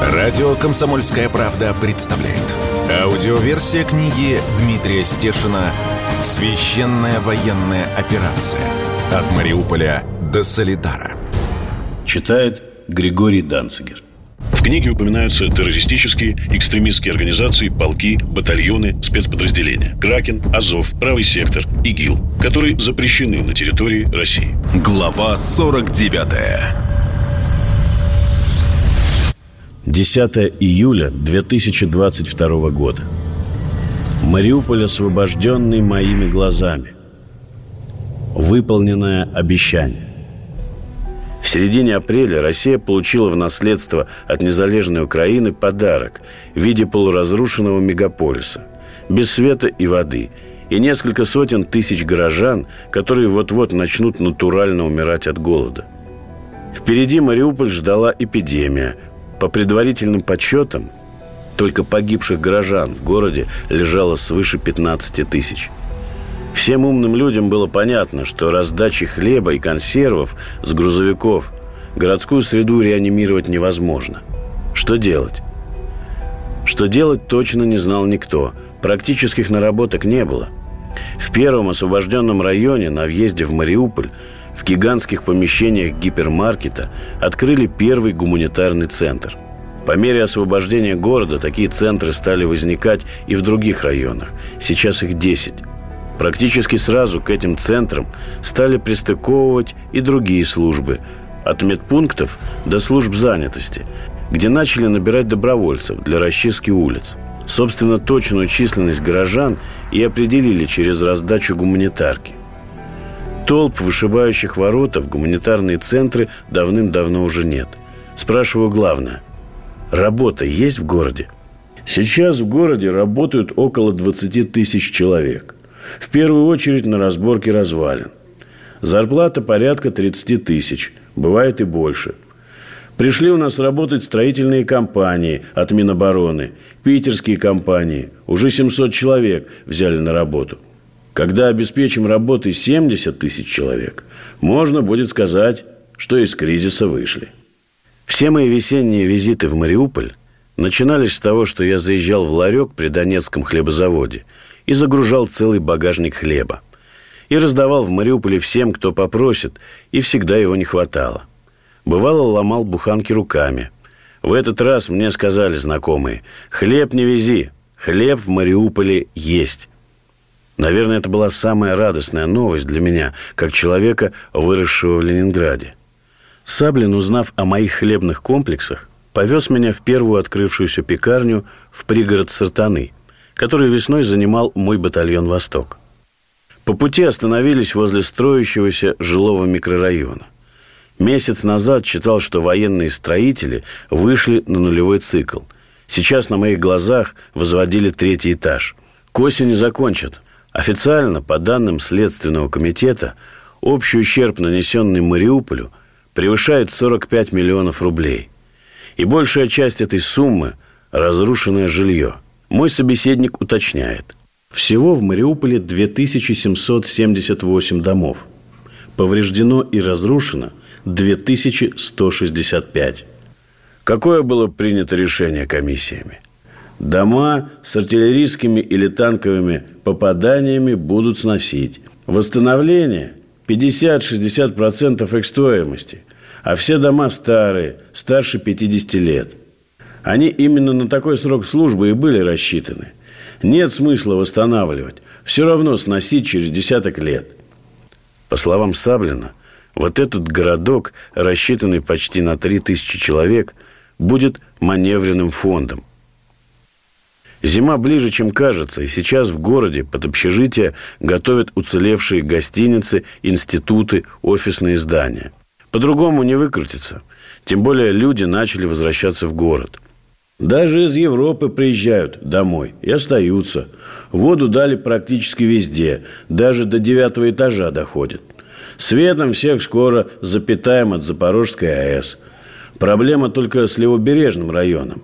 Радио «Комсомольская правда» представляет. Аудиоверсия книги Дмитрия Стешина «Священная военная операция. От Мариуполя до Солидара». Читает Григорий Данцигер. В книге упоминаются террористические, экстремистские организации, полки, батальоны, спецподразделения. Кракен, Азов, Правый сектор, ИГИЛ, которые запрещены на территории России. Глава 49 10 июля 2022 года. Мариуполь освобожденный моими глазами. Выполненное обещание. В середине апреля Россия получила в наследство от незалежной Украины подарок в виде полуразрушенного мегаполиса, без света и воды, и несколько сотен тысяч горожан, которые вот-вот начнут натурально умирать от голода. Впереди Мариуполь ждала эпидемия, по предварительным подсчетам, только погибших горожан в городе лежало свыше 15 тысяч. Всем умным людям было понятно, что раздачи хлеба и консервов с грузовиков городскую среду реанимировать невозможно. Что делать? Что делать точно не знал никто. Практических наработок не было. В первом освобожденном районе на въезде в Мариуполь в гигантских помещениях гипермаркета открыли первый гуманитарный центр. По мере освобождения города такие центры стали возникать и в других районах. Сейчас их 10. Практически сразу к этим центрам стали пристыковывать и другие службы, от медпунктов до служб занятости, где начали набирать добровольцев для расчистки улиц. Собственно, точную численность горожан и определили через раздачу гуманитарки. Толп, вышибающих ворота в гуманитарные центры давным-давно уже нет. Спрашиваю главное. Работа есть в городе? Сейчас в городе работают около 20 тысяч человек. В первую очередь на разборке развалин. Зарплата порядка 30 тысяч. Бывает и больше. Пришли у нас работать строительные компании от Минобороны, питерские компании. Уже 700 человек взяли на работу – когда обеспечим работой 70 тысяч человек, можно будет сказать, что из кризиса вышли. Все мои весенние визиты в Мариуполь начинались с того, что я заезжал в ларек при Донецком хлебозаводе и загружал целый багажник хлеба. И раздавал в Мариуполе всем, кто попросит, и всегда его не хватало. Бывало, ломал буханки руками. В этот раз мне сказали знакомые, хлеб не вези, хлеб в Мариуполе есть. Наверное, это была самая радостная новость для меня, как человека, выросшего в Ленинграде. Саблин, узнав о моих хлебных комплексах, повез меня в первую открывшуюся пекарню в пригород Сартаны, который весной занимал мой батальон «Восток». По пути остановились возле строящегося жилого микрорайона. Месяц назад читал, что военные строители вышли на нулевой цикл. Сейчас на моих глазах возводили третий этаж. К осени закончат – Официально, по данным Следственного комитета, общий ущерб, нанесенный Мариуполю, превышает 45 миллионов рублей. И большая часть этой суммы – разрушенное жилье. Мой собеседник уточняет. Всего в Мариуполе 2778 домов. Повреждено и разрушено 2165. Какое было принято решение комиссиями? Дома с артиллерийскими или танковыми попаданиями будут сносить. Восстановление 50-60% их стоимости. А все дома старые, старше 50 лет. Они именно на такой срок службы и были рассчитаны. Нет смысла восстанавливать. Все равно сносить через десяток лет. По словам Саблина, вот этот городок, рассчитанный почти на 3000 человек, будет маневренным фондом – Зима ближе, чем кажется, и сейчас в городе под общежитие готовят уцелевшие гостиницы, институты, офисные здания. По-другому не выкрутиться. Тем более люди начали возвращаться в город. Даже из Европы приезжают домой и остаются. Воду дали практически везде, даже до девятого этажа доходит. Светом всех скоро запитаем от Запорожской АЭС. Проблема только с левобережным районом.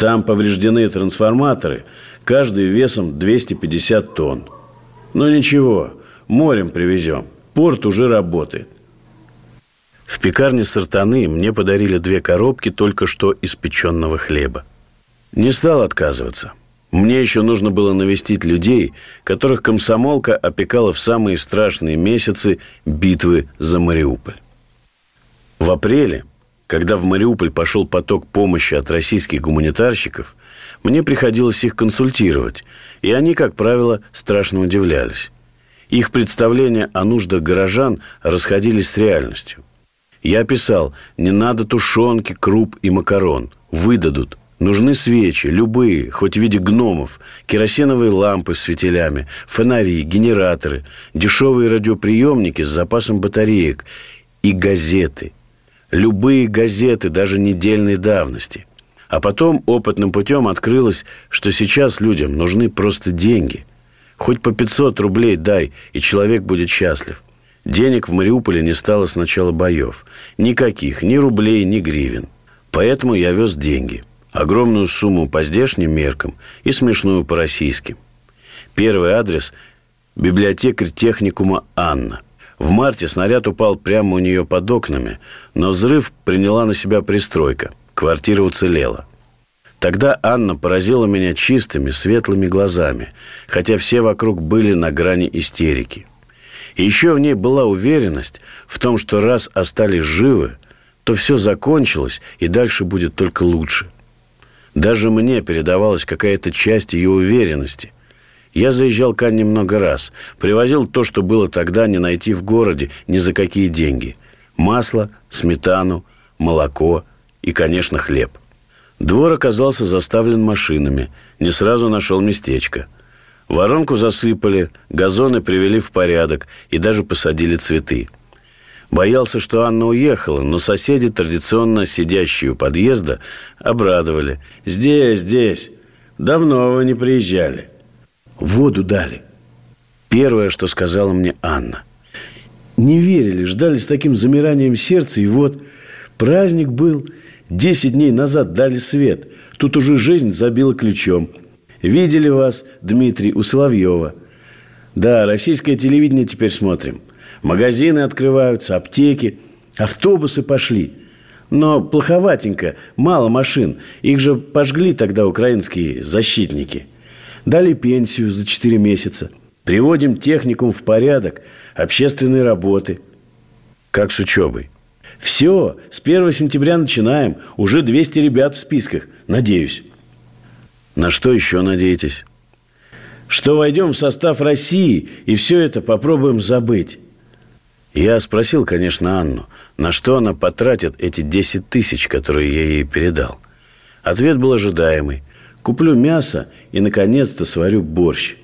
Там повреждены трансформаторы, каждый весом 250 тонн. Но ничего, морем привезем. Порт уже работает. В пекарне Сартаны мне подарили две коробки только что испеченного хлеба. Не стал отказываться. Мне еще нужно было навестить людей, которых комсомолка опекала в самые страшные месяцы битвы за Мариуполь. В апреле, когда в Мариуполь пошел поток помощи от российских гуманитарщиков, мне приходилось их консультировать, и они, как правило, страшно удивлялись. Их представления о нуждах горожан расходились с реальностью. Я писал, не надо тушенки, круп и макарон. Выдадут. Нужны свечи, любые, хоть в виде гномов, керосиновые лампы с фитилями, фонари, генераторы, дешевые радиоприемники с запасом батареек и газеты. Любые газеты, даже недельной давности. А потом опытным путем открылось, что сейчас людям нужны просто деньги. Хоть по 500 рублей дай, и человек будет счастлив. Денег в Мариуполе не стало с начала боев. Никаких, ни рублей, ни гривен. Поэтому я вез деньги. Огромную сумму по здешним меркам и смешную по российским. Первый адрес – библиотекарь техникума Анна. В марте снаряд упал прямо у нее под окнами, но взрыв приняла на себя пристройка. Квартира уцелела. Тогда Анна поразила меня чистыми, светлыми глазами, хотя все вокруг были на грани истерики. И еще в ней была уверенность в том, что раз остались живы, то все закончилось, и дальше будет только лучше. Даже мне передавалась какая-то часть ее уверенности. Я заезжал к Анне много раз, привозил то, что было тогда не найти в городе ни за какие деньги. Масло, сметану, молоко и, конечно, хлеб. Двор оказался заставлен машинами, не сразу нашел местечко – Воронку засыпали, газоны привели в порядок и даже посадили цветы. Боялся, что Анна уехала, но соседи, традиционно сидящие у подъезда, обрадовали. «Здесь, здесь. Давно вы не приезжали». «Воду дали». Первое, что сказала мне Анна. Не верили, ждали с таким замиранием сердца, и вот праздник был. Десять дней назад дали свет. Тут уже жизнь забила ключом. Видели вас, Дмитрий, у Соловьева. Да, российское телевидение теперь смотрим. Магазины открываются, аптеки, автобусы пошли. Но плоховатенько, мало машин. Их же пожгли тогда украинские защитники. Дали пенсию за 4 месяца. Приводим техникум в порядок, общественные работы. Как с учебой. Все, с 1 сентября начинаем. Уже 200 ребят в списках, надеюсь. На что еще надеетесь? Что войдем в состав России и все это попробуем забыть. Я спросил, конечно, Анну, на что она потратит эти 10 тысяч, которые я ей передал. Ответ был ожидаемый. Куплю мясо и, наконец-то, сварю борщ.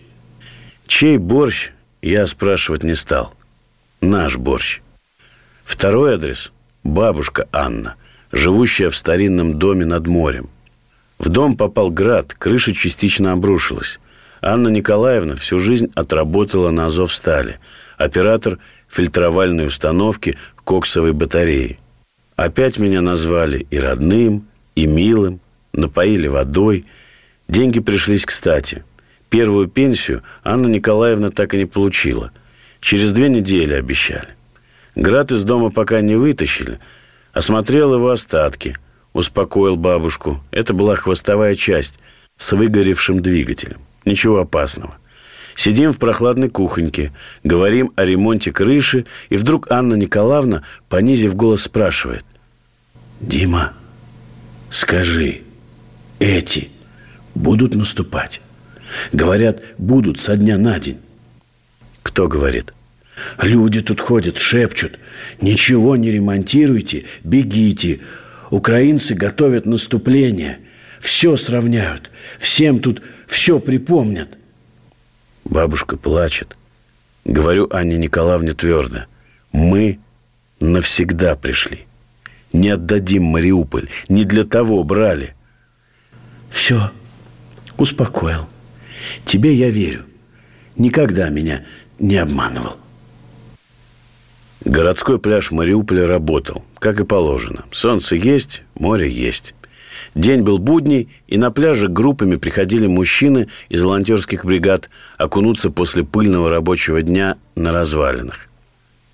Чей борщ, я спрашивать не стал. Наш борщ. Второй адрес – бабушка Анна, живущая в старинном доме над морем. В дом попал град, крыша частично обрушилась. Анна Николаевна всю жизнь отработала на Азовстале. Оператор фильтровальной установки коксовой батареи. Опять меня назвали и родным, и милым, напоили водой. Деньги пришлись кстати. Первую пенсию Анна Николаевна так и не получила. Через две недели обещали. Град из дома пока не вытащили. Осмотрел его остатки – успокоил бабушку. Это была хвостовая часть с выгоревшим двигателем. Ничего опасного. Сидим в прохладной кухоньке, говорим о ремонте крыши, и вдруг Анна Николаевна, понизив голос, спрашивает. «Дима, скажи, эти будут наступать?» Говорят, будут со дня на день. Кто говорит? Люди тут ходят, шепчут. Ничего не ремонтируйте, бегите. Украинцы готовят наступление. Все сравняют. Всем тут все припомнят. Бабушка плачет. Говорю Анне Николаевне твердо. Мы навсегда пришли. Не отдадим Мариуполь. Не для того брали. Все. Успокоил. Тебе я верю. Никогда меня не обманывал. Городской пляж Мариуполя работал, как и положено. Солнце есть, море есть. День был будний, и на пляже группами приходили мужчины из волонтерских бригад окунуться после пыльного рабочего дня на развалинах.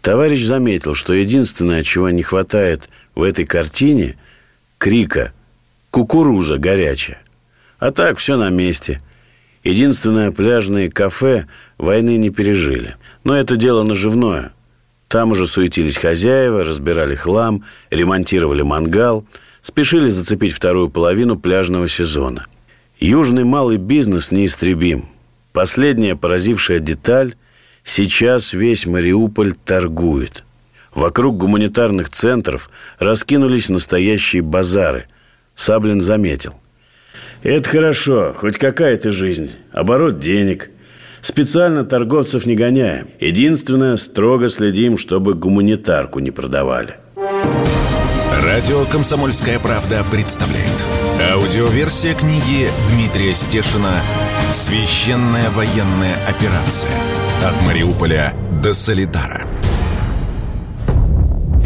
Товарищ заметил, что единственное, чего не хватает в этой картине – крика «Кукуруза горячая». А так все на месте. Единственное, пляжные кафе войны не пережили. Но это дело наживное. Там уже суетились хозяева, разбирали хлам, ремонтировали мангал, спешили зацепить вторую половину пляжного сезона. Южный малый бизнес неистребим. Последняя поразившая деталь – Сейчас весь Мариуполь торгует. Вокруг гуманитарных центров раскинулись настоящие базары. Саблин заметил. Это хорошо, хоть какая-то жизнь. Оборот денег. Специально торговцев не гоняем. Единственное, строго следим, чтобы гуманитарку не продавали. Радио «Комсомольская правда» представляет. Аудиоверсия книги Дмитрия Стешина «Священная военная операция». От Мариуполя до Солидара.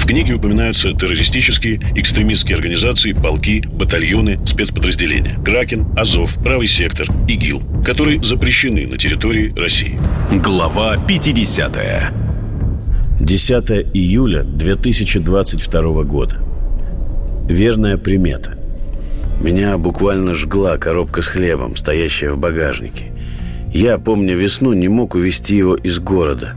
В книге упоминаются террористические, экстремистские организации, полки, батальоны, спецподразделения. Кракен, Азов, Правый сектор, ИГИЛ, которые запрещены на территории России. Глава 50. 10 июля 2022 года. Верная примета. Меня буквально жгла коробка с хлебом, стоящая в багажнике. Я, помня весну, не мог увезти его из города.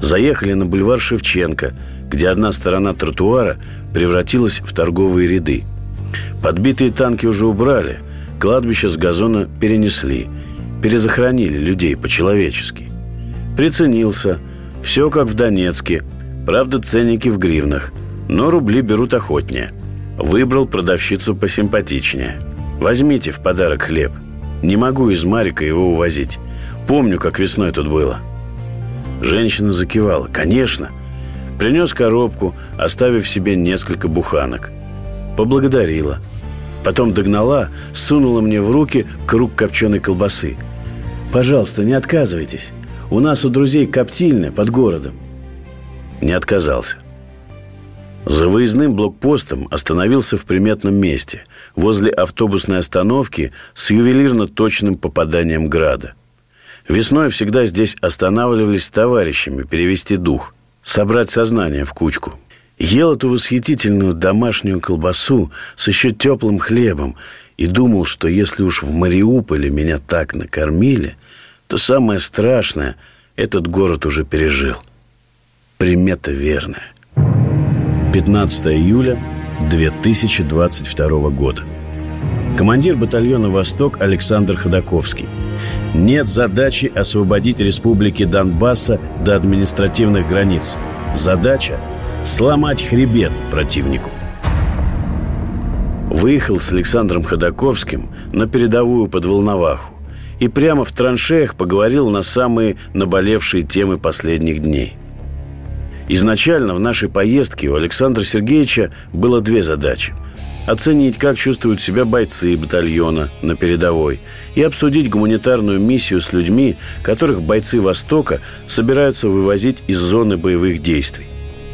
Заехали на бульвар Шевченко, где одна сторона тротуара превратилась в торговые ряды. Подбитые танки уже убрали, кладбище с газона перенесли, перезахоронили людей по-человечески. Приценился, все как в Донецке, правда ценники в гривнах, но рубли берут охотнее. Выбрал продавщицу посимпатичнее. Возьмите в подарок хлеб. Не могу из Марика его увозить. Помню, как весной тут было. Женщина закивала. Конечно. Принес коробку, оставив себе несколько буханок. Поблагодарила. Потом догнала, сунула мне в руки круг копченой колбасы. «Пожалуйста, не отказывайтесь. У нас у друзей коптильня под городом». Не отказался. За выездным блокпостом остановился в приметном месте, возле автобусной остановки с ювелирно точным попаданием града – Весной всегда здесь останавливались с товарищами перевести дух, собрать сознание в кучку. Ел эту восхитительную домашнюю колбасу с еще теплым хлебом и думал, что если уж в Мариуполе меня так накормили, то самое страшное этот город уже пережил. Примета верная. 15 июля 2022 года. Командир батальона «Восток» Александр Ходаковский – нет задачи освободить республики Донбасса до административных границ. Задача – сломать хребет противнику. Выехал с Александром Ходаковским на передовую под Волноваху и прямо в траншеях поговорил на самые наболевшие темы последних дней. Изначально в нашей поездке у Александра Сергеевича было две задачи – оценить, как чувствуют себя бойцы батальона на передовой и обсудить гуманитарную миссию с людьми, которых бойцы Востока собираются вывозить из зоны боевых действий.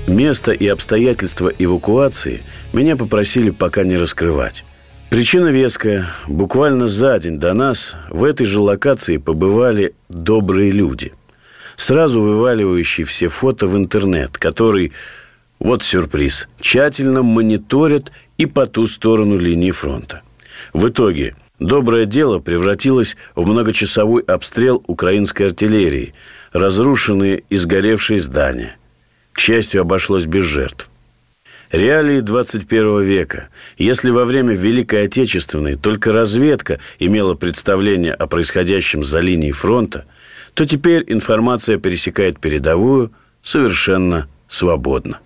Место и обстоятельства эвакуации меня попросили пока не раскрывать. Причина веская. Буквально за день до нас в этой же локации побывали добрые люди, сразу вываливающие все фото в интернет, который, вот сюрприз, тщательно мониторят и по ту сторону линии фронта. В итоге доброе дело превратилось в многочасовой обстрел украинской артиллерии, разрушенные и сгоревшие здания. К счастью, обошлось без жертв. Реалии 21 века. Если во время Великой Отечественной только разведка имела представление о происходящем за линией фронта, то теперь информация пересекает передовую совершенно свободно.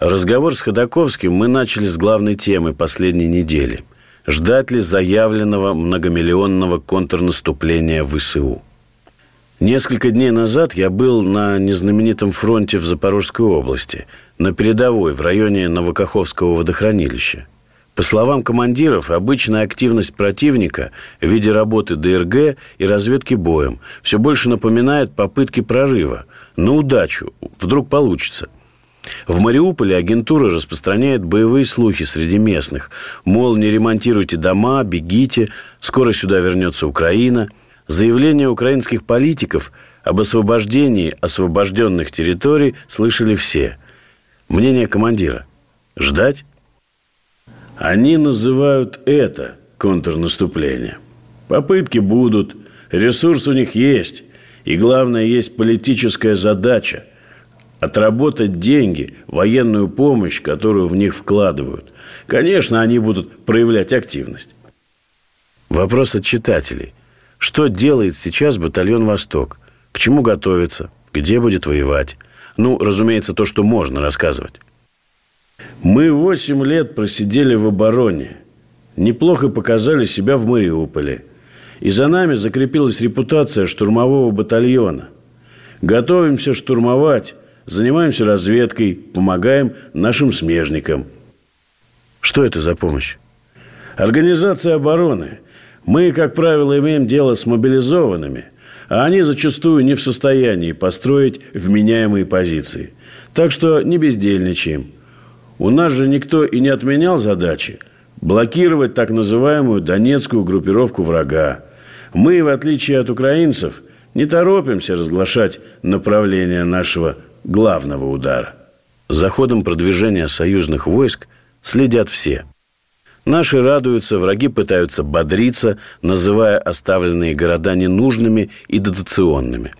Разговор с Ходаковским мы начали с главной темы последней недели. Ждать ли заявленного многомиллионного контрнаступления ВСУ? Несколько дней назад я был на незнаменитом фронте в Запорожской области, на передовой, в районе Новокаховского водохранилища. По словам командиров, обычная активность противника в виде работы ДРГ и разведки боем все больше напоминает попытки прорыва. На удачу, вдруг получится – в Мариуполе агентура распространяет боевые слухи среди местных. Мол, не ремонтируйте дома, бегите, скоро сюда вернется Украина. Заявления украинских политиков Об освобождении освобожденных территорий слышали все. Мнение командира. Ждать? Они называют это контрнаступление. Попытки будут, ресурс у них есть. И главное, есть политическая задача – отработать деньги, военную помощь, которую в них вкладывают. Конечно, они будут проявлять активность. Вопрос от читателей. Что делает сейчас батальон «Восток»? К чему готовится? Где будет воевать? Ну, разумеется, то, что можно рассказывать. Мы восемь лет просидели в обороне. Неплохо показали себя в Мариуполе – и за нами закрепилась репутация штурмового батальона. Готовимся штурмовать, занимаемся разведкой, помогаем нашим смежникам. Что это за помощь? Организация обороны. Мы, как правило, имеем дело с мобилизованными, а они зачастую не в состоянии построить вменяемые позиции. Так что не бездельничаем. У нас же никто и не отменял задачи блокировать так называемую донецкую группировку врага. Мы, в отличие от украинцев, не торопимся разглашать направление нашего главного удара. За ходом продвижения союзных войск следят все. Наши радуются, враги пытаются бодриться, называя оставленные города ненужными и дотационными.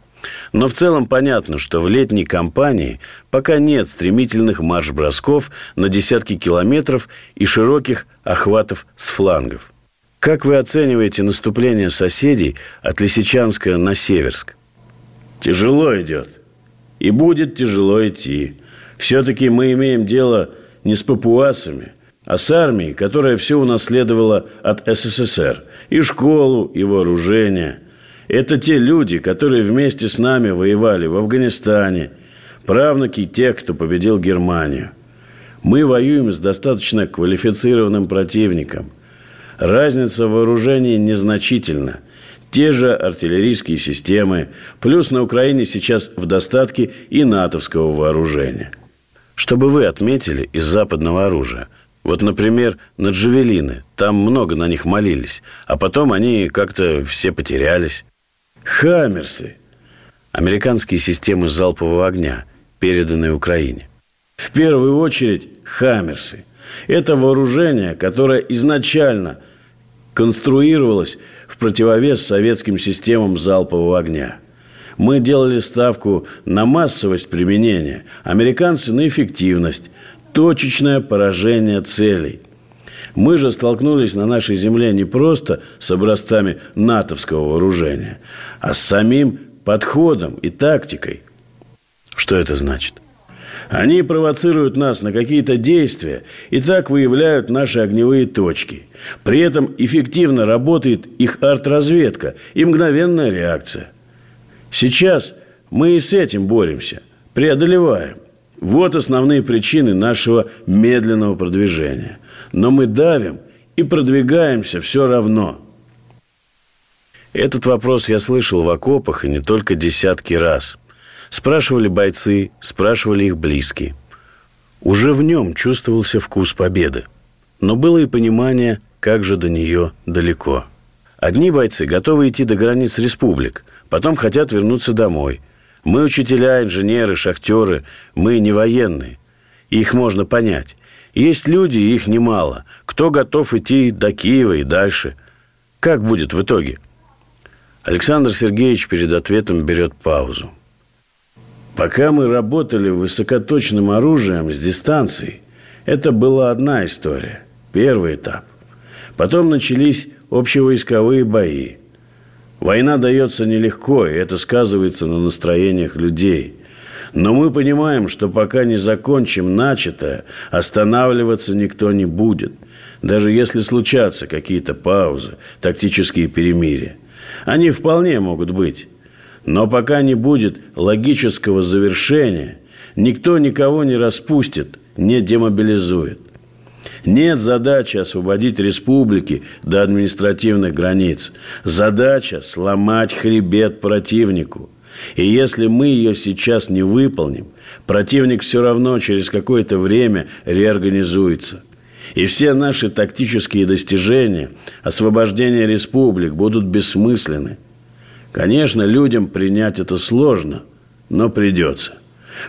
Но в целом понятно, что в летней кампании пока нет стремительных марш-бросков на десятки километров и широких охватов с флангов – как вы оцениваете наступление соседей от Лисичанска на Северск? Тяжело идет. И будет тяжело идти. Все-таки мы имеем дело не с папуасами, а с армией, которая все унаследовала от СССР. И школу, и вооружение. Это те люди, которые вместе с нами воевали в Афганистане, правнуки тех, кто победил Германию. Мы воюем с достаточно квалифицированным противником – разница в вооружении незначительна. Те же артиллерийские системы, плюс на Украине сейчас в достатке и натовского вооружения. Чтобы вы отметили из западного оружия, вот, например, на джавелины, там много на них молились, а потом они как-то все потерялись. Хаммерсы. Американские системы залпового огня, переданные Украине. В первую очередь Хаммерсы. Это вооружение, которое изначально конструировалось противовес советским системам залпового огня. Мы делали ставку на массовость применения, американцы на эффективность, точечное поражение целей. Мы же столкнулись на нашей земле не просто с образцами натовского вооружения, а с самим подходом и тактикой. Что это значит? Они провоцируют нас на какие-то действия и так выявляют наши огневые точки. При этом эффективно работает их арт-разведка и мгновенная реакция. Сейчас мы и с этим боремся, преодолеваем. Вот основные причины нашего медленного продвижения. Но мы давим и продвигаемся все равно. Этот вопрос я слышал в окопах и не только десятки раз – Спрашивали бойцы, спрашивали их близкие. Уже в нем чувствовался вкус победы. Но было и понимание, как же до нее далеко. Одни бойцы готовы идти до границ республик, потом хотят вернуться домой. Мы учителя, инженеры, шахтеры, мы не военные. Их можно понять. Есть люди, их немало. Кто готов идти до Киева и дальше? Как будет в итоге? Александр Сергеевич перед ответом берет паузу. Пока мы работали высокоточным оружием с дистанции, это была одна история, первый этап. Потом начались общевойсковые бои. Война дается нелегко, и это сказывается на настроениях людей. Но мы понимаем, что пока не закончим начатое, останавливаться никто не будет. Даже если случатся какие-то паузы, тактические перемирия. Они вполне могут быть. Но пока не будет логического завершения, никто никого не распустит, не демобилизует. Нет задачи освободить республики до административных границ. Задача – сломать хребет противнику. И если мы ее сейчас не выполним, противник все равно через какое-то время реорганизуется. И все наши тактические достижения, освобождения республик будут бессмысленны – Конечно, людям принять это сложно, но придется.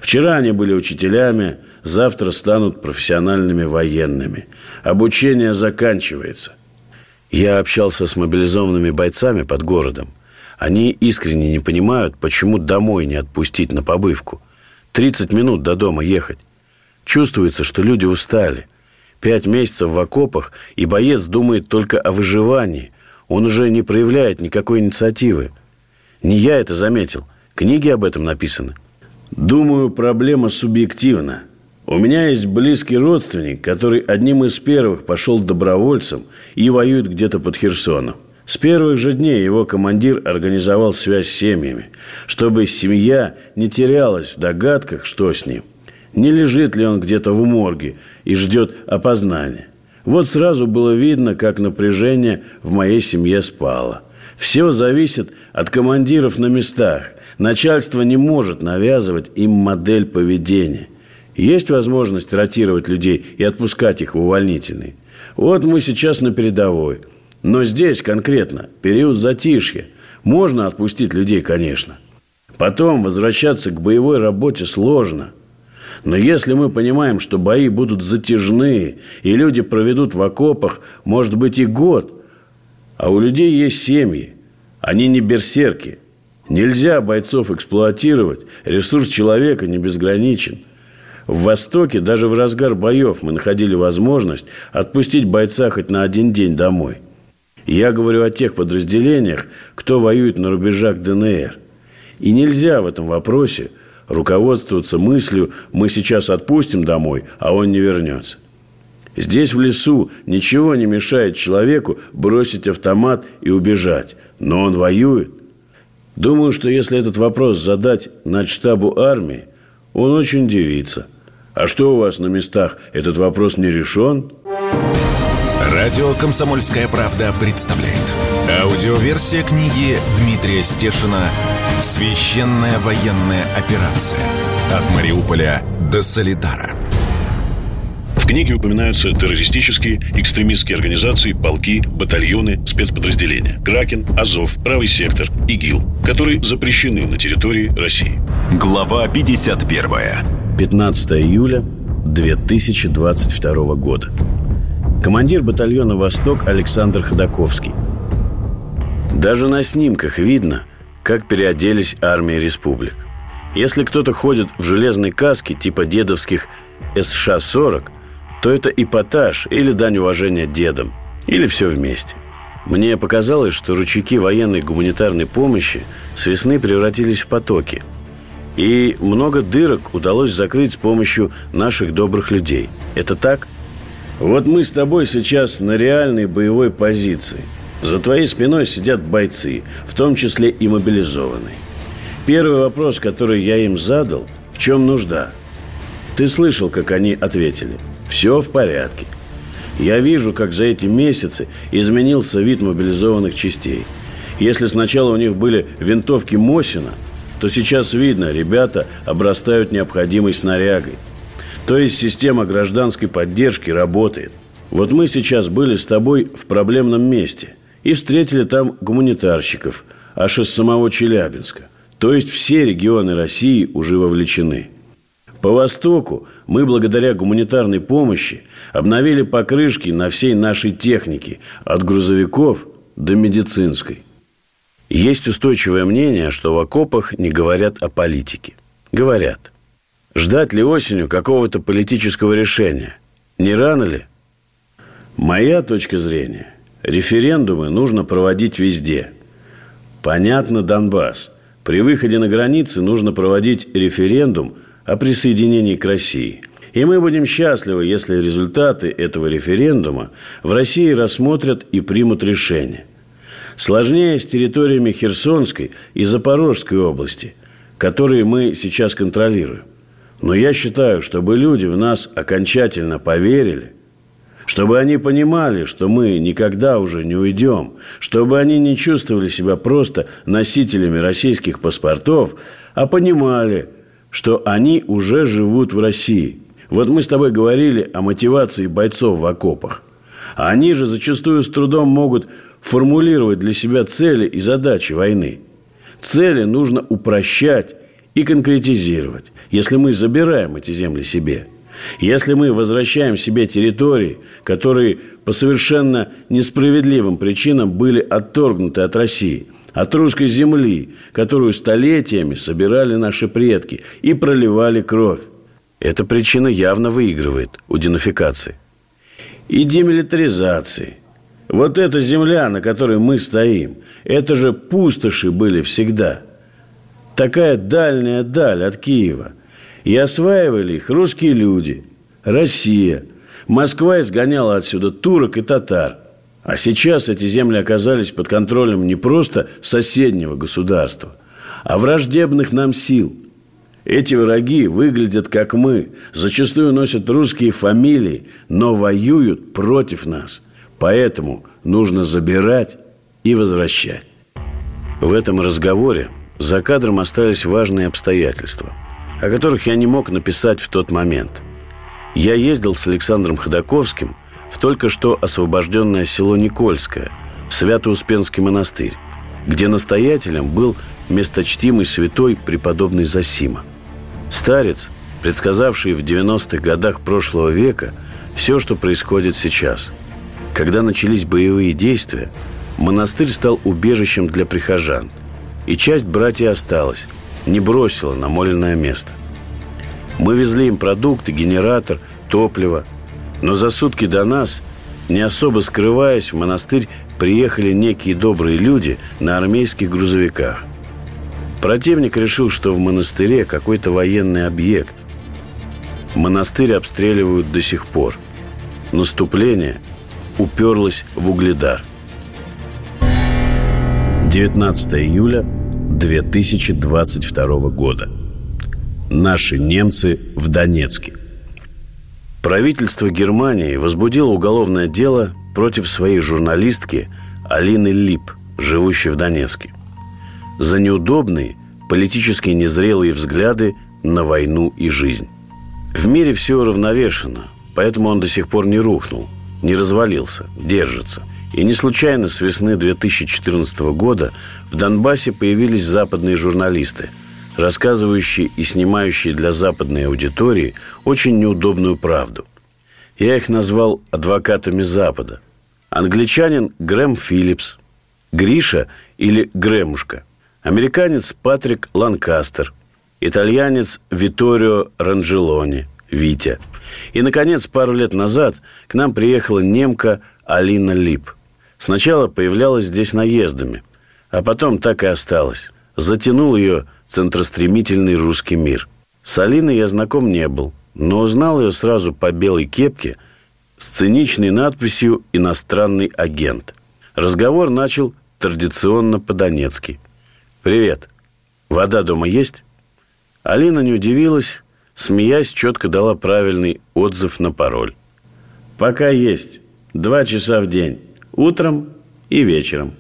Вчера они были учителями, завтра станут профессиональными военными. Обучение заканчивается. Я общался с мобилизованными бойцами под городом. Они искренне не понимают, почему домой не отпустить на побывку. 30 минут до дома ехать. Чувствуется, что люди устали. Пять месяцев в окопах, и боец думает только о выживании. Он уже не проявляет никакой инициативы. Не я это заметил. Книги об этом написаны. Думаю, проблема субъективна. У меня есть близкий родственник, который одним из первых пошел добровольцем и воюет где-то под Херсоном. С первых же дней его командир организовал связь с семьями, чтобы семья не терялась в догадках, что с ним. Не лежит ли он где-то в морге и ждет опознания. Вот сразу было видно, как напряжение в моей семье спало. Все зависит от командиров на местах. Начальство не может навязывать им модель поведения – есть возможность ротировать людей и отпускать их в увольнительный. Вот мы сейчас на передовой. Но здесь конкретно период затишья. Можно отпустить людей, конечно. Потом возвращаться к боевой работе сложно. Но если мы понимаем, что бои будут затяжные, и люди проведут в окопах, может быть, и год, а у людей есть семьи, они не берсерки. Нельзя бойцов эксплуатировать, ресурс человека не безграничен – в Востоке даже в разгар боев мы находили возможность отпустить бойца хоть на один день домой. Я говорю о тех подразделениях, кто воюет на рубежах ДНР. И нельзя в этом вопросе руководствоваться мыслью «мы сейчас отпустим домой, а он не вернется». Здесь, в лесу, ничего не мешает человеку бросить автомат и убежать. Но он воюет. Думаю, что если этот вопрос задать на штабу армии, он очень удивится – а что у вас на местах? Этот вопрос не решен? Радио «Комсомольская правда» представляет. Аудиоверсия книги Дмитрия Стешина «Священная военная операция. От Мариуполя до Солидара». В книге упоминаются террористические, экстремистские организации, полки, батальоны, спецподразделения. Кракен, Азов, Правый сектор, ИГИЛ, которые запрещены на территории России. Глава 51. 15 июля 2022 года. Командир батальона «Восток» Александр Ходаковский. Даже на снимках видно, как переоделись армии республик. Если кто-то ходит в железной каске типа дедовских СШ-40, то это эпатаж или дань уважения дедам, или все вместе. Мне показалось, что ручейки военной гуманитарной помощи с весны превратились в потоки – и много дырок удалось закрыть с помощью наших добрых людей. Это так? Вот мы с тобой сейчас на реальной боевой позиции. За твоей спиной сидят бойцы, в том числе и мобилизованные. Первый вопрос, который я им задал, в чем нужда? Ты слышал, как они ответили. Все в порядке. Я вижу, как за эти месяцы изменился вид мобилизованных частей. Если сначала у них были винтовки Мосина – то сейчас видно, ребята обрастают необходимой снарягой. То есть система гражданской поддержки работает. Вот мы сейчас были с тобой в проблемном месте и встретили там гуманитарщиков, аж из самого Челябинска. То есть все регионы России уже вовлечены. По Востоку мы благодаря гуманитарной помощи обновили покрышки на всей нашей технике, от грузовиков до медицинской. Есть устойчивое мнение, что в окопах не говорят о политике. Говорят. Ждать ли осенью какого-то политического решения? Не рано ли? Моя точка зрения. Референдумы нужно проводить везде. Понятно, Донбасс. При выходе на границы нужно проводить референдум о присоединении к России. И мы будем счастливы, если результаты этого референдума в России рассмотрят и примут решение. Сложнее с территориями Херсонской и Запорожской области, которые мы сейчас контролируем. Но я считаю, чтобы люди в нас окончательно поверили, чтобы они понимали, что мы никогда уже не уйдем, чтобы они не чувствовали себя просто носителями российских паспортов, а понимали, что они уже живут в России. Вот мы с тобой говорили о мотивации бойцов в окопах. А они же зачастую с трудом могут формулировать для себя цели и задачи войны. Цели нужно упрощать и конкретизировать, если мы забираем эти земли себе. Если мы возвращаем себе территории, которые по совершенно несправедливым причинам были отторгнуты от России, от русской земли, которую столетиями собирали наши предки и проливали кровь. Эта причина явно выигрывает у денуфикации. И демилитаризации. Вот эта земля, на которой мы стоим, это же пустоши были всегда. Такая дальняя даль от Киева. И осваивали их русские люди, Россия. Москва изгоняла отсюда турок и татар. А сейчас эти земли оказались под контролем не просто соседнего государства, а враждебных нам сил – эти враги выглядят как мы, зачастую носят русские фамилии, но воюют против нас. Поэтому нужно забирать и возвращать. В этом разговоре за кадром остались важные обстоятельства, о которых я не мог написать в тот момент. Я ездил с Александром Ходаковским в только что освобожденное село Никольское, в Свято-Успенский монастырь, где настоятелем был месточтимый святой преподобный Засима. Старец, предсказавший в 90-х годах прошлого века все, что происходит сейчас. Когда начались боевые действия, монастырь стал убежищем для прихожан. И часть братьев осталась, не бросила намоленное место. Мы везли им продукты, генератор, топливо. Но за сутки до нас, не особо скрываясь, в монастырь приехали некие добрые люди на армейских грузовиках. Противник решил, что в монастыре какой-то военный объект. Монастырь обстреливают до сих пор. Наступление уперлось в угледар. 19 июля 2022 года. Наши немцы в Донецке. Правительство Германии возбудило уголовное дело против своей журналистки Алины Лип, живущей в Донецке за неудобные, политически незрелые взгляды на войну и жизнь. В мире все уравновешено, поэтому он до сих пор не рухнул, не развалился, держится. И не случайно с весны 2014 года в Донбассе появились западные журналисты, рассказывающие и снимающие для западной аудитории очень неудобную правду. Я их назвал адвокатами Запада. Англичанин Грэм Филлипс, Гриша или Грэмушка – Американец Патрик Ланкастер, итальянец Виторио Ранжелони, Витя. И, наконец, пару лет назад к нам приехала немка Алина Лип. Сначала появлялась здесь наездами, а потом так и осталась. Затянул ее центростремительный русский мир. С Алиной я знаком не был, но узнал ее сразу по белой кепке с циничной надписью «Иностранный агент». Разговор начал традиционно по-донецки – «Привет. Вода дома есть?» Алина не удивилась, смеясь, четко дала правильный отзыв на пароль. «Пока есть. Два часа в день. Утром и вечером».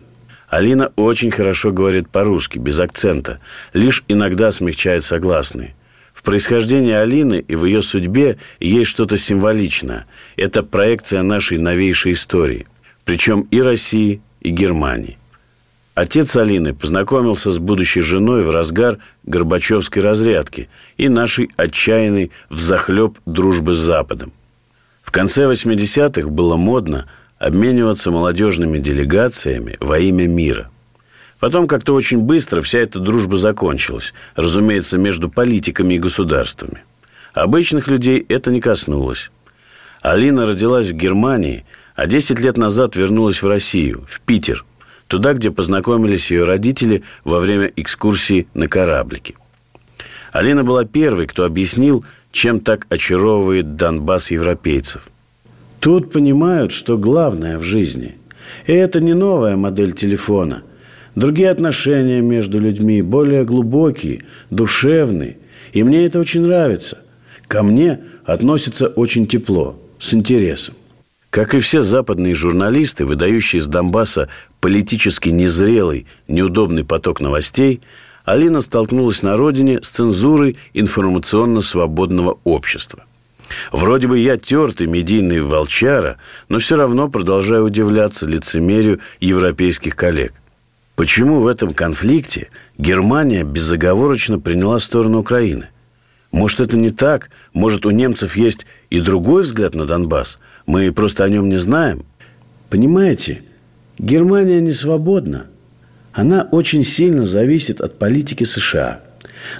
Алина очень хорошо говорит по-русски, без акцента, лишь иногда смягчает согласные. В происхождении Алины и в ее судьбе есть что-то символичное. Это проекция нашей новейшей истории, причем и России, и Германии. Отец Алины познакомился с будущей женой в разгар Горбачевской разрядки и нашей отчаянной взахлеб дружбы с Западом. В конце 80-х было модно обмениваться молодежными делегациями во имя мира. Потом как-то очень быстро вся эта дружба закончилась, разумеется, между политиками и государствами. Обычных людей это не коснулось. Алина родилась в Германии, а 10 лет назад вернулась в Россию, в Питер, туда, где познакомились ее родители во время экскурсии на кораблике. Алина была первой, кто объяснил, чем так очаровывает Донбасс европейцев. Тут понимают, что главное в жизни. И это не новая модель телефона. Другие отношения между людьми, более глубокие, душевные. И мне это очень нравится. Ко мне относятся очень тепло, с интересом. Как и все западные журналисты, выдающие из Донбасса политически незрелый, неудобный поток новостей, Алина столкнулась на родине с цензурой информационно-свободного общества. Вроде бы я тертый медийный волчара, но все равно продолжаю удивляться лицемерию европейских коллег. Почему в этом конфликте Германия безоговорочно приняла сторону Украины? Может, это не так? Может, у немцев есть и другой взгляд на Донбасс? Мы просто о нем не знаем? Понимаете, Германия не свободна. Она очень сильно зависит от политики США.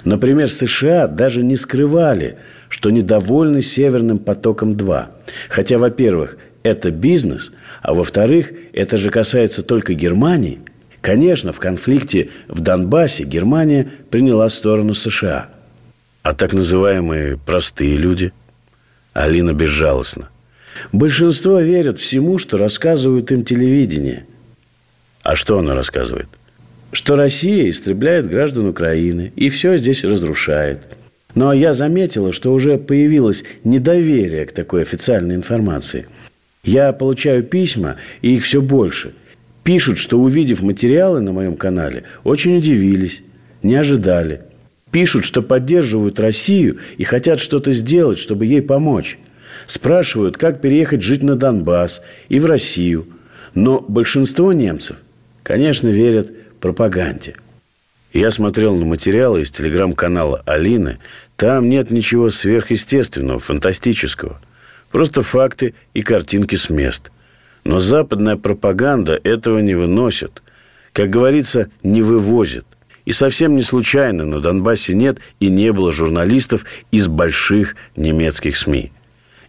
Например, США даже не скрывали, что недовольны Северным потоком-2. Хотя, во-первых, это бизнес, а во-вторых, это же касается только Германии. Конечно, в конфликте в Донбассе Германия приняла сторону США. А так называемые простые люди? Алина безжалостна. Большинство верят всему, что рассказывают им телевидение. А что оно рассказывает? Что Россия истребляет граждан Украины и все здесь разрушает – но я заметила, что уже появилось недоверие к такой официальной информации. Я получаю письма, и их все больше. Пишут, что увидев материалы на моем канале, очень удивились, не ожидали. Пишут, что поддерживают Россию и хотят что-то сделать, чтобы ей помочь. Спрашивают, как переехать жить на Донбасс и в Россию. Но большинство немцев, конечно, верят пропаганде. Я смотрел на материалы из телеграм-канала Алины. Там нет ничего сверхъестественного, фантастического. Просто факты и картинки с мест. Но западная пропаганда этого не выносит. Как говорится, не вывозит. И совсем не случайно на Донбассе нет и не было журналистов из больших немецких СМИ.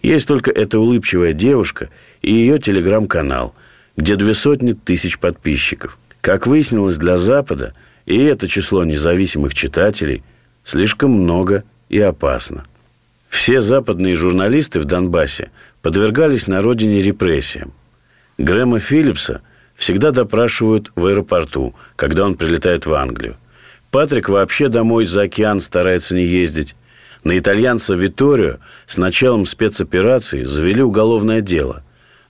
Есть только эта улыбчивая девушка и ее телеграм-канал, где две сотни тысяч подписчиков. Как выяснилось для Запада – и это число независимых читателей слишком много и опасно. Все западные журналисты в Донбассе подвергались на родине репрессиям. Грэма Филлипса всегда допрашивают в аэропорту, когда он прилетает в Англию. Патрик вообще домой за океан старается не ездить. На итальянца Виторио с началом спецоперации завели уголовное дело.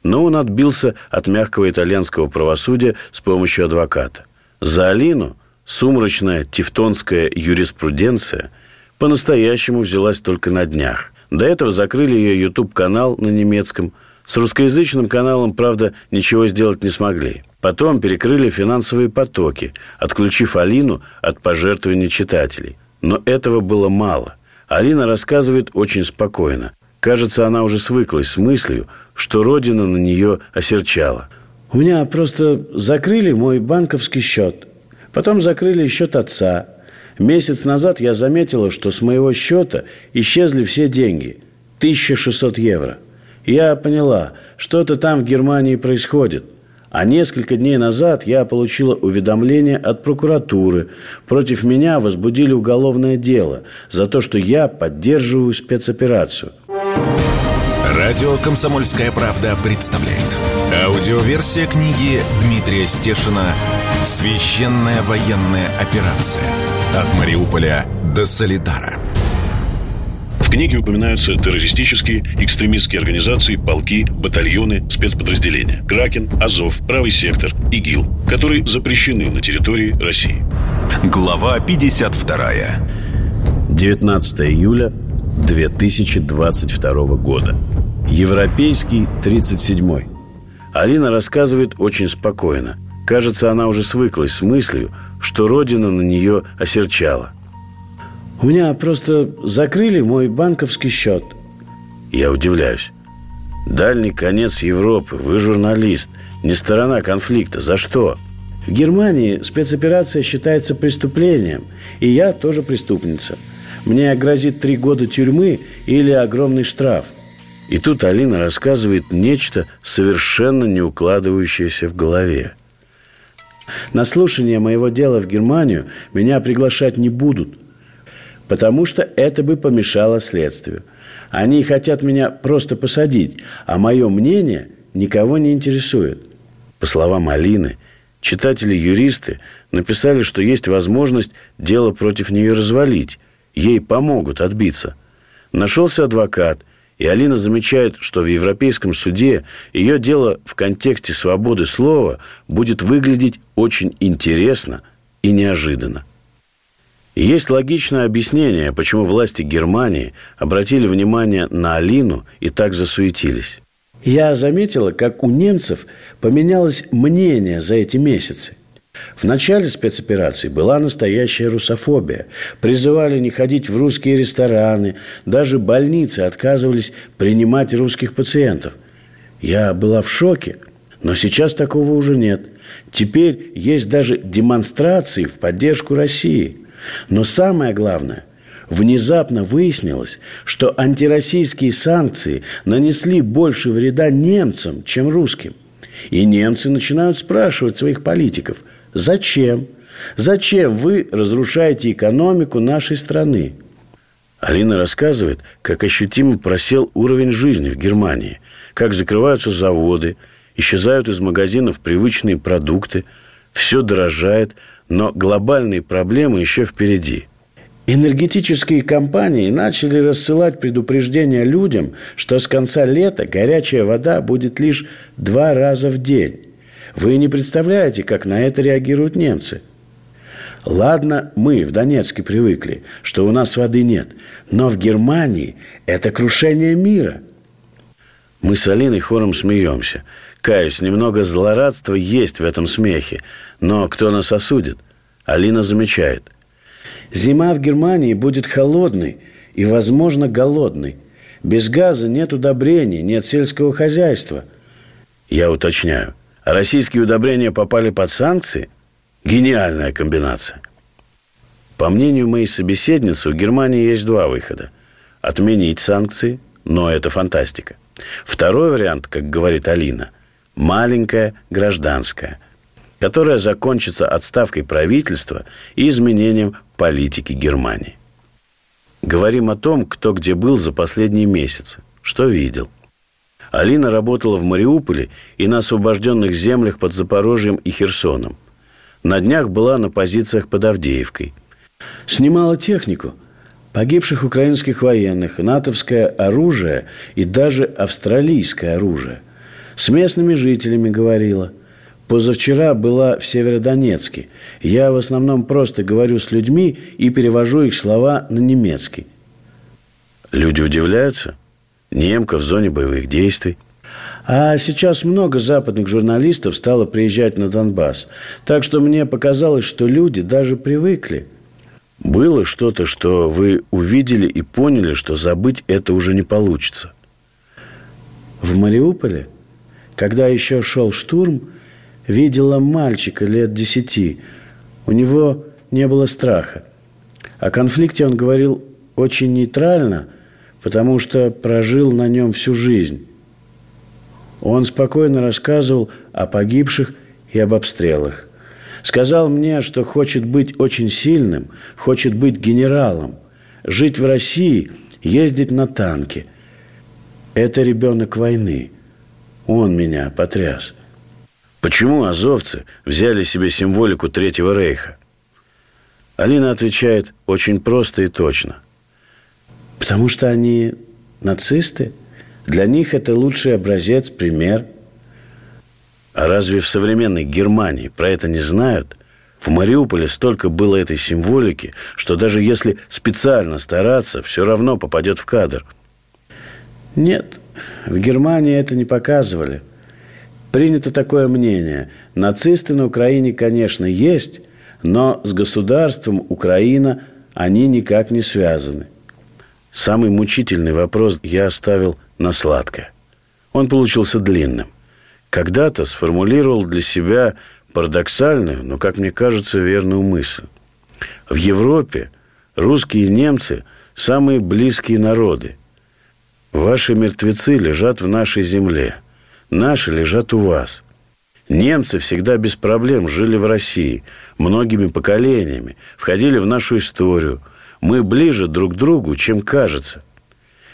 Но он отбился от мягкого итальянского правосудия с помощью адвоката. За Алину Сумрачная тевтонская юриспруденция по-настоящему взялась только на днях. До этого закрыли ее YouTube-канал на немецком. С русскоязычным каналом, правда, ничего сделать не смогли. Потом перекрыли финансовые потоки, отключив Алину от пожертвований читателей. Но этого было мало. Алина рассказывает очень спокойно. Кажется, она уже свыклась с мыслью, что Родина на нее осерчала. «У меня просто закрыли мой банковский счет. Потом закрыли счет отца. Месяц назад я заметила, что с моего счета исчезли все деньги. 1600 евро. Я поняла, что-то там в Германии происходит. А несколько дней назад я получила уведомление от прокуратуры. Против меня возбудили уголовное дело за то, что я поддерживаю спецоперацию. Радио «Комсомольская правда» представляет. Аудиоверсия книги Дмитрия Стешина Священная военная операция. От Мариуполя до Солидара. В книге упоминаются террористические, экстремистские организации, полки, батальоны, спецподразделения. Кракен, Азов, Правый сектор, ИГИЛ, которые запрещены на территории России. Глава 52. 19 июля 2022 года. Европейский 37-й. Алина рассказывает очень спокойно – Кажется, она уже свыклась с мыслью, что Родина на нее осерчала. У меня просто закрыли мой банковский счет. Я удивляюсь. Дальний конец Европы, вы журналист, не сторона конфликта. За что? В Германии спецоперация считается преступлением, и я тоже преступница. Мне грозит три года тюрьмы или огромный штраф. И тут Алина рассказывает нечто совершенно не укладывающееся в голове. На слушание моего дела в Германию меня приглашать не будут, потому что это бы помешало следствию. Они хотят меня просто посадить, а мое мнение никого не интересует. По словам Алины, читатели-юристы написали, что есть возможность дело против нее развалить. Ей помогут отбиться. Нашелся адвокат – и Алина замечает, что в Европейском суде ее дело в контексте свободы слова будет выглядеть очень интересно и неожиданно. Есть логичное объяснение, почему власти Германии обратили внимание на Алину и так засуетились. Я заметила, как у немцев поменялось мнение за эти месяцы. В начале спецоперации была настоящая русофобия. Призывали не ходить в русские рестораны. Даже больницы отказывались принимать русских пациентов. Я была в шоке. Но сейчас такого уже нет. Теперь есть даже демонстрации в поддержку России. Но самое главное, внезапно выяснилось, что антироссийские санкции нанесли больше вреда немцам, чем русским. И немцы начинают спрашивать своих политиков, зачем? Зачем вы разрушаете экономику нашей страны? Алина рассказывает, как ощутимо просел уровень жизни в Германии, как закрываются заводы, исчезают из магазинов привычные продукты, все дорожает, но глобальные проблемы еще впереди – Энергетические компании начали рассылать предупреждения людям, что с конца лета горячая вода будет лишь два раза в день. Вы не представляете, как на это реагируют немцы. Ладно, мы в Донецке привыкли, что у нас воды нет, но в Германии это крушение мира. Мы с Алиной хором смеемся. Каюсь, немного злорадства есть в этом смехе, но кто нас осудит? Алина замечает – Зима в Германии будет холодной и, возможно, голодной. Без газа нет удобрений, нет сельского хозяйства. Я уточняю. Российские удобрения попали под санкции? Гениальная комбинация. По мнению моей собеседницы, у Германии есть два выхода. Отменить санкции, но это фантастика. Второй вариант, как говорит Алина, маленькая гражданская – которая закончится отставкой правительства и изменением политики Германии. Говорим о том, кто где был за последние месяцы, что видел. Алина работала в Мариуполе и на освобожденных землях под Запорожьем и Херсоном. На днях была на позициях под Авдеевкой. Снимала технику, погибших украинских военных, натовское оружие и даже австралийское оружие. С местными жителями говорила – Позавчера была в Северодонецке. Я в основном просто говорю с людьми и перевожу их слова на немецкий. Люди удивляются? Немка в зоне боевых действий. А сейчас много западных журналистов стало приезжать на Донбасс. Так что мне показалось, что люди даже привыкли. Было что-то, что вы увидели и поняли, что забыть это уже не получится? В Мариуполе, когда еще шел штурм, видела мальчика лет десяти. У него не было страха. О конфликте он говорил очень нейтрально, потому что прожил на нем всю жизнь. Он спокойно рассказывал о погибших и об обстрелах. Сказал мне, что хочет быть очень сильным, хочет быть генералом, жить в России, ездить на танке. Это ребенок войны. Он меня потряс – Почему азовцы взяли себе символику Третьего Рейха? Алина отвечает очень просто и точно. Потому что они нацисты. Для них это лучший образец, пример. А разве в современной Германии про это не знают? В Мариуполе столько было этой символики, что даже если специально стараться, все равно попадет в кадр. Нет, в Германии это не показывали – Принято такое мнение. Нацисты на Украине, конечно, есть, но с государством Украина они никак не связаны. Самый мучительный вопрос я оставил на сладкое. Он получился длинным. Когда-то сформулировал для себя парадоксальную, но, как мне кажется, верную мысль. В Европе русские и немцы – самые близкие народы. Ваши мертвецы лежат в нашей земле – Наши лежат у вас. Немцы всегда без проблем жили в России, многими поколениями, входили в нашу историю. Мы ближе друг к другу, чем кажется.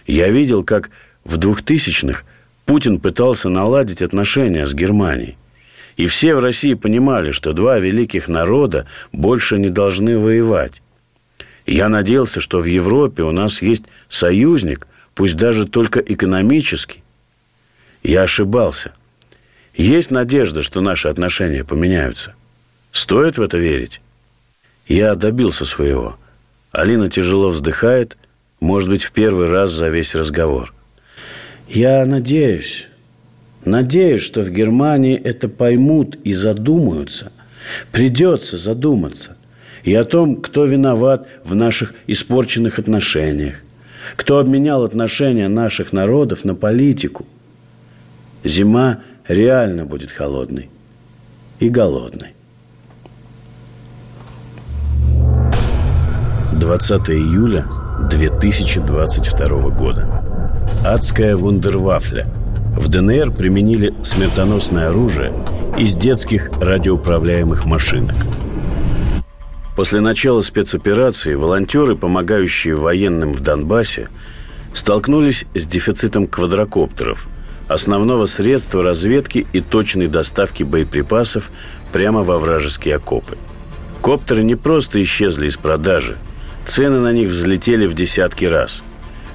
Я видел, как в 2000-х Путин пытался наладить отношения с Германией. И все в России понимали, что два великих народа больше не должны воевать. Я надеялся, что в Европе у нас есть союзник, пусть даже только экономический, я ошибался. Есть надежда, что наши отношения поменяются. Стоит в это верить? Я добился своего. Алина тяжело вздыхает, может быть, в первый раз за весь разговор. Я надеюсь, надеюсь, что в Германии это поймут и задумаются. Придется задуматься и о том, кто виноват в наших испорченных отношениях, кто обменял отношения наших народов на политику. Зима реально будет холодной и голодной. 20 июля 2022 года. Адская вундервафля. В ДНР применили смертоносное оружие из детских радиоуправляемых машинок. После начала спецоперации волонтеры, помогающие военным в Донбассе, столкнулись с дефицитом квадрокоптеров, основного средства разведки и точной доставки боеприпасов прямо во вражеские окопы. Коптеры не просто исчезли из продажи, цены на них взлетели в десятки раз.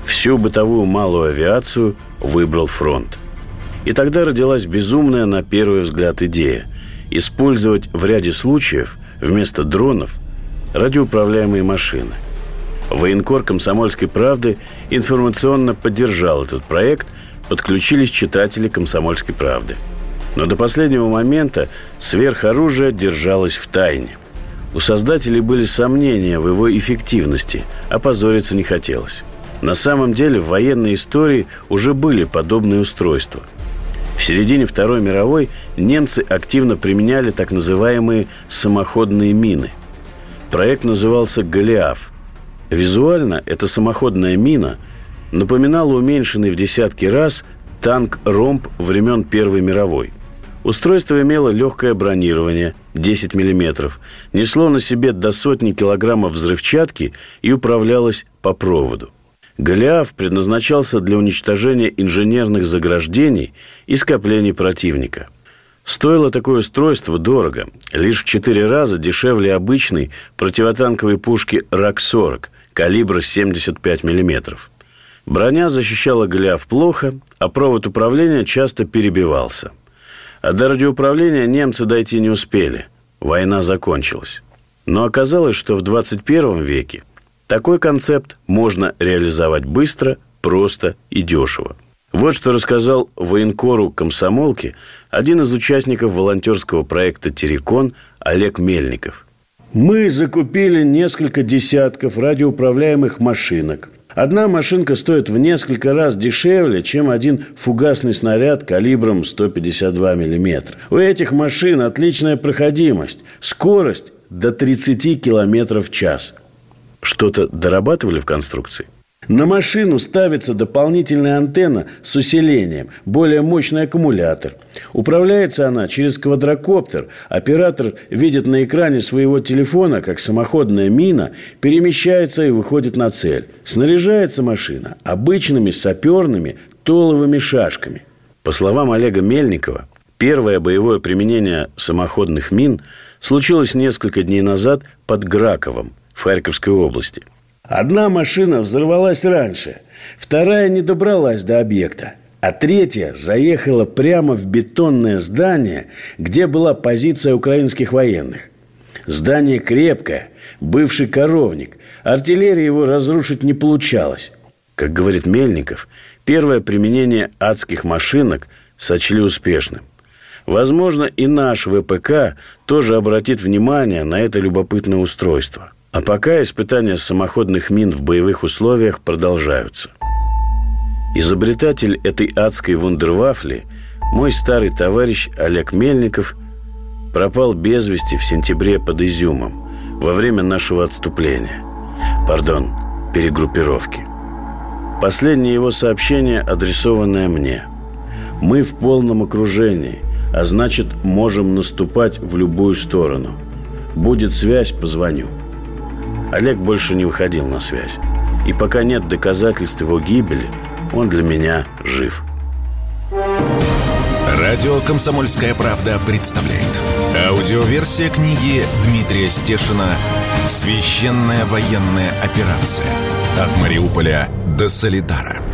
Всю бытовую малую авиацию выбрал фронт. И тогда родилась безумная на первый взгляд идея – использовать в ряде случаев вместо дронов радиоуправляемые машины. Военкор «Комсомольской правды» информационно поддержал этот проект, подключились читатели «Комсомольской правды». Но до последнего момента сверхоружие держалось в тайне. У создателей были сомнения в его эффективности, а позориться не хотелось. На самом деле в военной истории уже были подобные устройства. В середине Второй мировой немцы активно применяли так называемые самоходные мины. Проект назывался «Голиаф». Визуально эта самоходная мина напоминала уменьшенный в десятки раз танк «Ромб» времен Первой мировой – Устройство имело легкое бронирование 10 мм, несло на себе до сотни килограммов взрывчатки и управлялось по проводу. Голиаф предназначался для уничтожения инженерных заграждений и скоплений противника. Стоило такое устройство дорого, лишь в четыре раза дешевле обычной противотанковой пушки РАК-40 калибра 75 мм. Броня защищала Голиаф плохо, а провод управления часто перебивался – до радиоуправления немцы дойти не успели. Война закончилась. Но оказалось, что в 21 веке такой концепт можно реализовать быстро, просто и дешево. Вот что рассказал военкору комсомолки один из участников волонтерского проекта «Терекон» Олег Мельников. Мы закупили несколько десятков радиоуправляемых машинок – Одна машинка стоит в несколько раз дешевле, чем один фугасный снаряд калибром 152 мм. У этих машин отличная проходимость, скорость до 30 км в час. Что-то дорабатывали в конструкции? На машину ставится дополнительная антенна с усилением, более мощный аккумулятор. Управляется она через квадрокоптер. Оператор видит на экране своего телефона, как самоходная мина перемещается и выходит на цель. Снаряжается машина обычными саперными толовыми шашками. По словам Олега Мельникова, первое боевое применение самоходных мин случилось несколько дней назад под Граковом в Харьковской области – Одна машина взорвалась раньше, вторая не добралась до объекта, а третья заехала прямо в бетонное здание, где была позиция украинских военных. Здание крепкое, бывший коровник. Артиллерия его разрушить не получалось. Как говорит Мельников, первое применение адских машинок сочли успешным. Возможно, и наш ВПК тоже обратит внимание на это любопытное устройство – а пока испытания самоходных мин в боевых условиях продолжаются. Изобретатель этой адской вундервафли, мой старый товарищ Олег Мельников, пропал без вести в сентябре под Изюмом во время нашего отступления. Пардон, перегруппировки. Последнее его сообщение, адресованное мне. Мы в полном окружении, а значит, можем наступать в любую сторону. Будет связь, позвоню. Олег больше не выходил на связь. И пока нет доказательств его гибели, он для меня жив. Радио «Комсомольская правда» представляет. Аудиоверсия книги Дмитрия Стешина «Священная военная операция. От Мариуполя до Солидара».